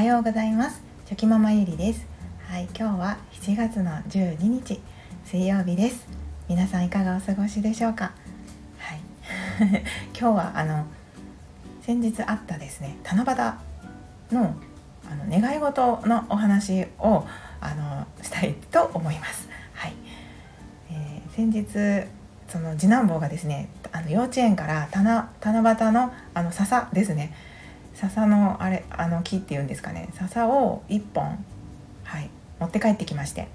はようございます。チョキママゆりです。はい今日は7月の12日水曜日です。皆さんいかがお過ごしでしょうか？はい。今日はあの先日あったですね七夕のあの願い事のお話をあのしたいと思います。はい、えー、先日その次男坊がですねあの幼稚園から七七夕のあの笹ですね笹のあれあの木っていうんですかね。笹を1本、はい、持って帰ってきまして。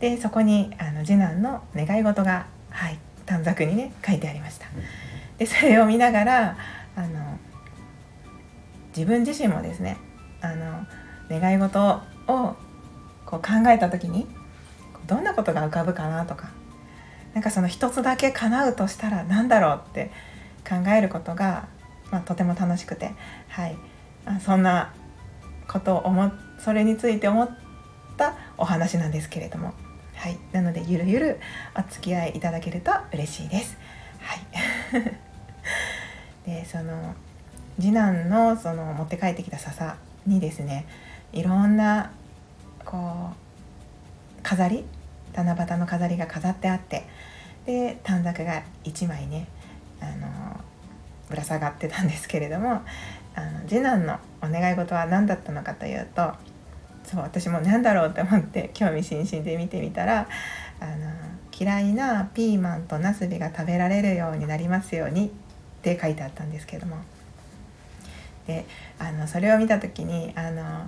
でそこにあの次男の願い事が、はい、短冊にね書いてありました。でそれを見ながらあの自分自身もですねあの願い事をこう考えた時にどんなことが浮かぶかなとかなんかその一つだけ叶うとしたら何だろうって考えることがまあ、とても楽しくて、はい、あそんなことを思それについて思ったお話なんですけれども、はい、なのでゆるゆるお付き合いいただけると嬉しいです。はい、でその次男のその持って帰ってきた笹にですねいろんなこう飾り七夕の飾りが飾ってあってで短冊が1枚ねあのぶら下がってたんですけれどもあの次男のお願い事は何だったのかというとそう私も何だろうって思って興味津々で見てみたらあの嫌いなピーマンとナスビが食べられるようになりますようにって書いてあったんですけどもであのそれを見た時にあの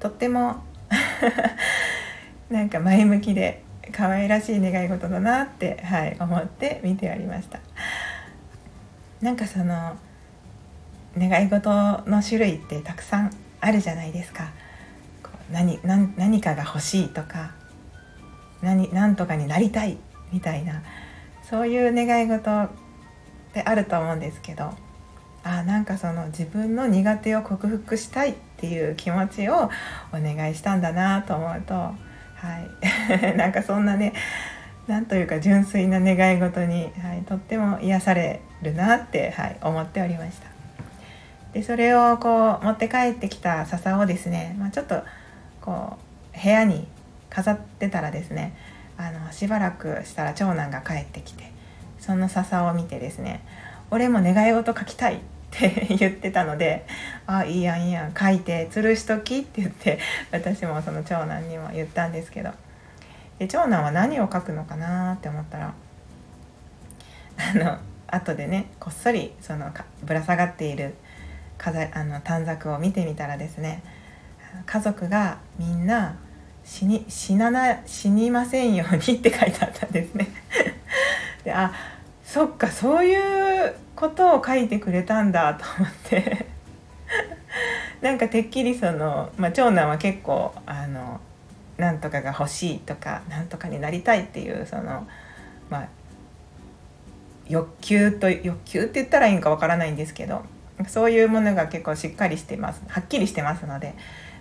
とっても なんか前向きで可愛らしい願い事だなって、はい、思って見ておりました。なんかその願い事の種類ってたくさんあるじゃないですか。何何何かが欲しいとか何何とかになりたいみたいなそういう願い事ってあると思うんですけどあなんかその自分の苦手を克服したいっていう気持ちをお願いしたんだなと思うとはい なんかそんなねなんというか純粋な願い事に、はい、とっても癒されるなって、はい、思っておりました。でそれをこう持って帰ってきた笹をですね、まあ、ちょっとこう部屋に飾ってたらですねあのしばらくしたら長男が帰ってきてその笹を見てですね「俺も願い事書きたい」って 言ってたので「あいいやんいいやん書いて吊るしとき」って言って私もその長男にも言ったんですけどで長男は何を書くのかな？って思ったらあの後でねこっそりそのぶら下がっている飾あの短冊を見てみたらですね家族がみんな死に死なな死にませんようにって書いてあったんですね。であそっかそういうことを書いてくれたんだと思ってなんかてっきりその、まあ、長男は結構あのなんとかが欲しいとかなんとかになりたいっていうそのまあ欲求と欲求って言ったらいいんかわからないんですけどそういうものが結構しっかりしてます。はっきりしてますので、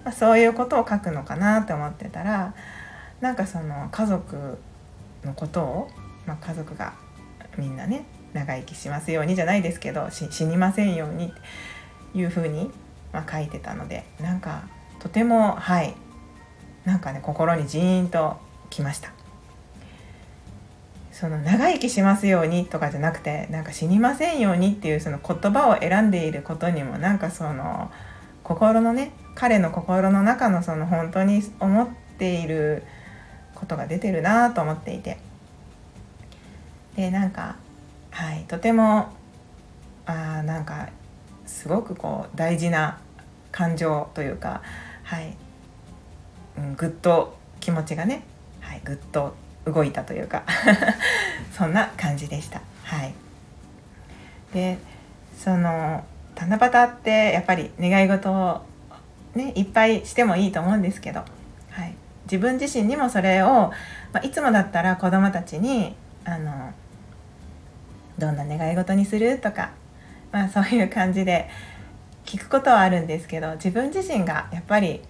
まあ、そういうことを書くのかなと思ってたらなんかその家族のことを、まあ、家族がみんなね長生きしますようにじゃないですけど死にませんようにいうふうに、まあ、書いてたのでなんかとてもはいなんかね心にジーンときました。その長生きしますようにとかじゃなくてなんか死にませんようにっていうその言葉を選んでいることにもなんかその心のね彼の心の中のその本当に思っていることが出てるなと思っていて。でなんかはいとてもあなんかすごくこう大事な感情というかはいうん、ぐっと気持ちがね、はい、ぐっと動いたというか そんな感じでした。はい、でその七夕ってやっぱり願い事をねいっぱいしてもいいと思うんですけど、はい、自分自身にもそれを、まあ、いつもだったら子どもたちにあのどんな願い事にするとか、まあ、そういう感じで聞くことはあるんですけど自分自身がやっぱり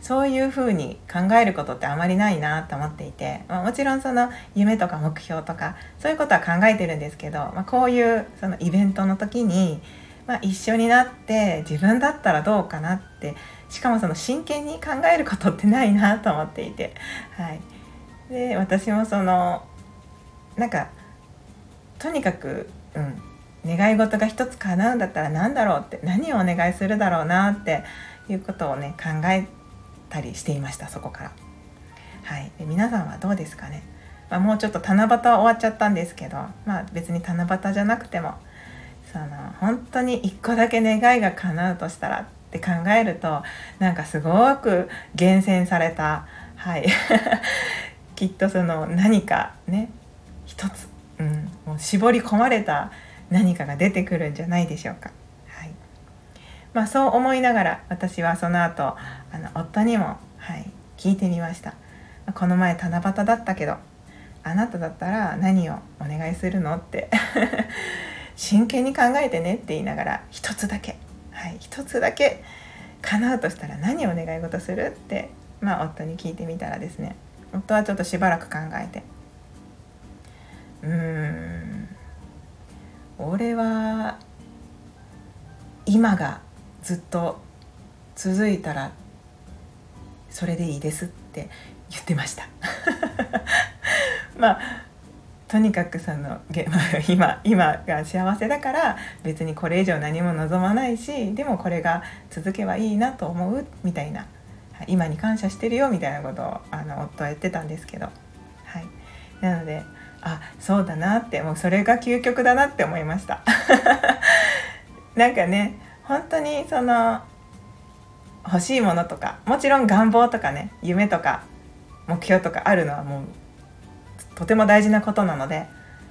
そういうふうに考えることってあまりないなと思っていて、まあ、もちろんその夢とか目標とかそういうことは考えてるんですけど、まあ、こういうそのイベントの時に、まあ、一緒になって自分だったらどうかなってしかもその真剣に考えることってないなと思っていて、はい、で私もそのなんかとにかく、うん、願い事が一つ叶うんだったら何だろうって何をお願いするだろうなっていうことをね考えてたりしていましたそこから。はい、で皆さんはどうですかね、まあ、もうちょっと七夕は終わっちゃったんですけど、まあ、別に七夕じゃなくてもその本当に一個だけ願いが叶うとしたらって考えるとなんかすごく厳選された、はい、きっとその何かね一つ、うん、もう絞り込まれた何かが出てくるんじゃないでしょうか。まあ、そう思いながら私はその後あの夫にも、はい、聞いてみました。この前七夕だったけどあなただったら何をお願いするのって 真剣に考えてねって言いながら一つだけはい一つだけ叶うとしたら何をお願い事するってまあ夫に聞いてみたらですね夫はちょっとしばらく考えてうーん俺は今がずっと続いたらそれでいいですって言ってました。まあとにかくその今今が幸せだから別にこれ以上何も望まないしでもこれが続けばいいなと思うみたいな今に感謝してるよみたいなことをあの夫は言ってたんですけど、はい、なのであそうだなってもうそれが究極だなって思いました。なんかね本当にその欲しいものとかもちろん願望とかね夢とか目標とかあるのはもうとても大事なことなので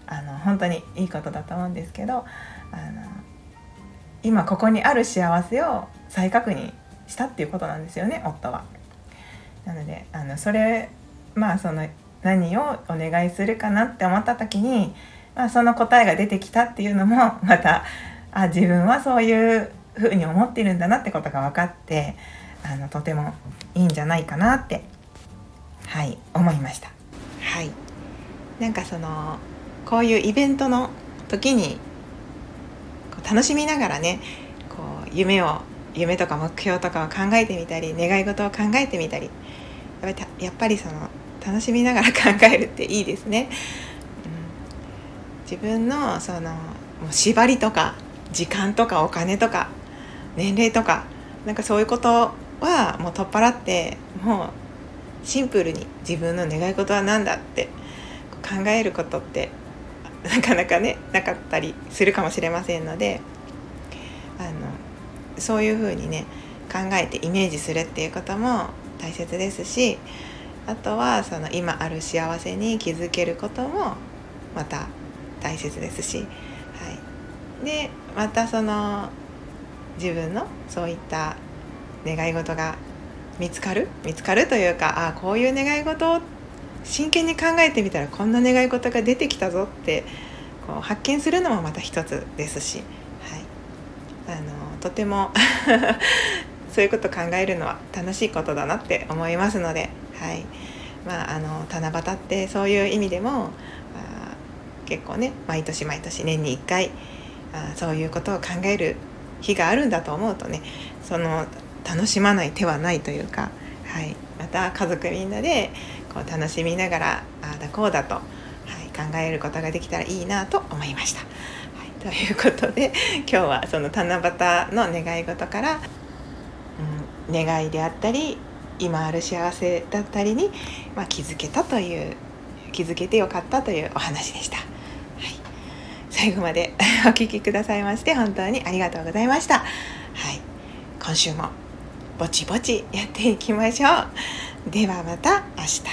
あの本当にいいことだと思うんですけどあの今ここにある幸せを再確認したっていうことなんですよね夫は。なのであのそれまあその何をお願いするかなって思った時に、まあ、その答えが出てきたっていうのもまたあ自分はそういうふうに思ってるんだなってことが分かってあのとてもいいんじゃないかなってはい思いました。はい。なんかそのこういうイベントの時にこう楽しみながらねこう夢を夢とか目標とかを考えてみたり願い事を考えてみたりやっぱりやっぱりその楽しみながら考えるっていいですね、うん、自分のそのもう縛りとか時間とかお金とか年齢とかなんかそういうことはもう取っ払ってもうシンプルに自分の願い事は何だって考えることってなかなかねなかったりするかもしれませんのであのそういうふうにね考えてイメージするっていうことも大切ですしあとはその今ある幸せに気づけることもまた大切ですし、はい、でまたその自分のそういった願い事が見つかる？見つかるというかああこういう願い事を真剣に考えてみたらこんな願い事が出てきたぞってこう発見するのもまた一つですし、はい、あのとても そういうこと考えるのは楽しいことだなって思いますので、はい。まあ、あの七夕ってそういう意味でも結構ね毎年毎年年に1回あそういうことを考える日があるんだと思うとねその楽しまない手はないというか、はい、また家族みんなでこう楽しみながらああだこうだと、はい、考えることができたらいいなと思いました。はい、ということで今日はその七夕の願い事から、うん、願いであったり今ある幸せだったりに、まあ、気づけたという気づけてよかったというお話でした。最後まで お聴きくださいまして本当にありがとうございました。はい、今週もぼちぼちやっていきましょう。ではまた明日。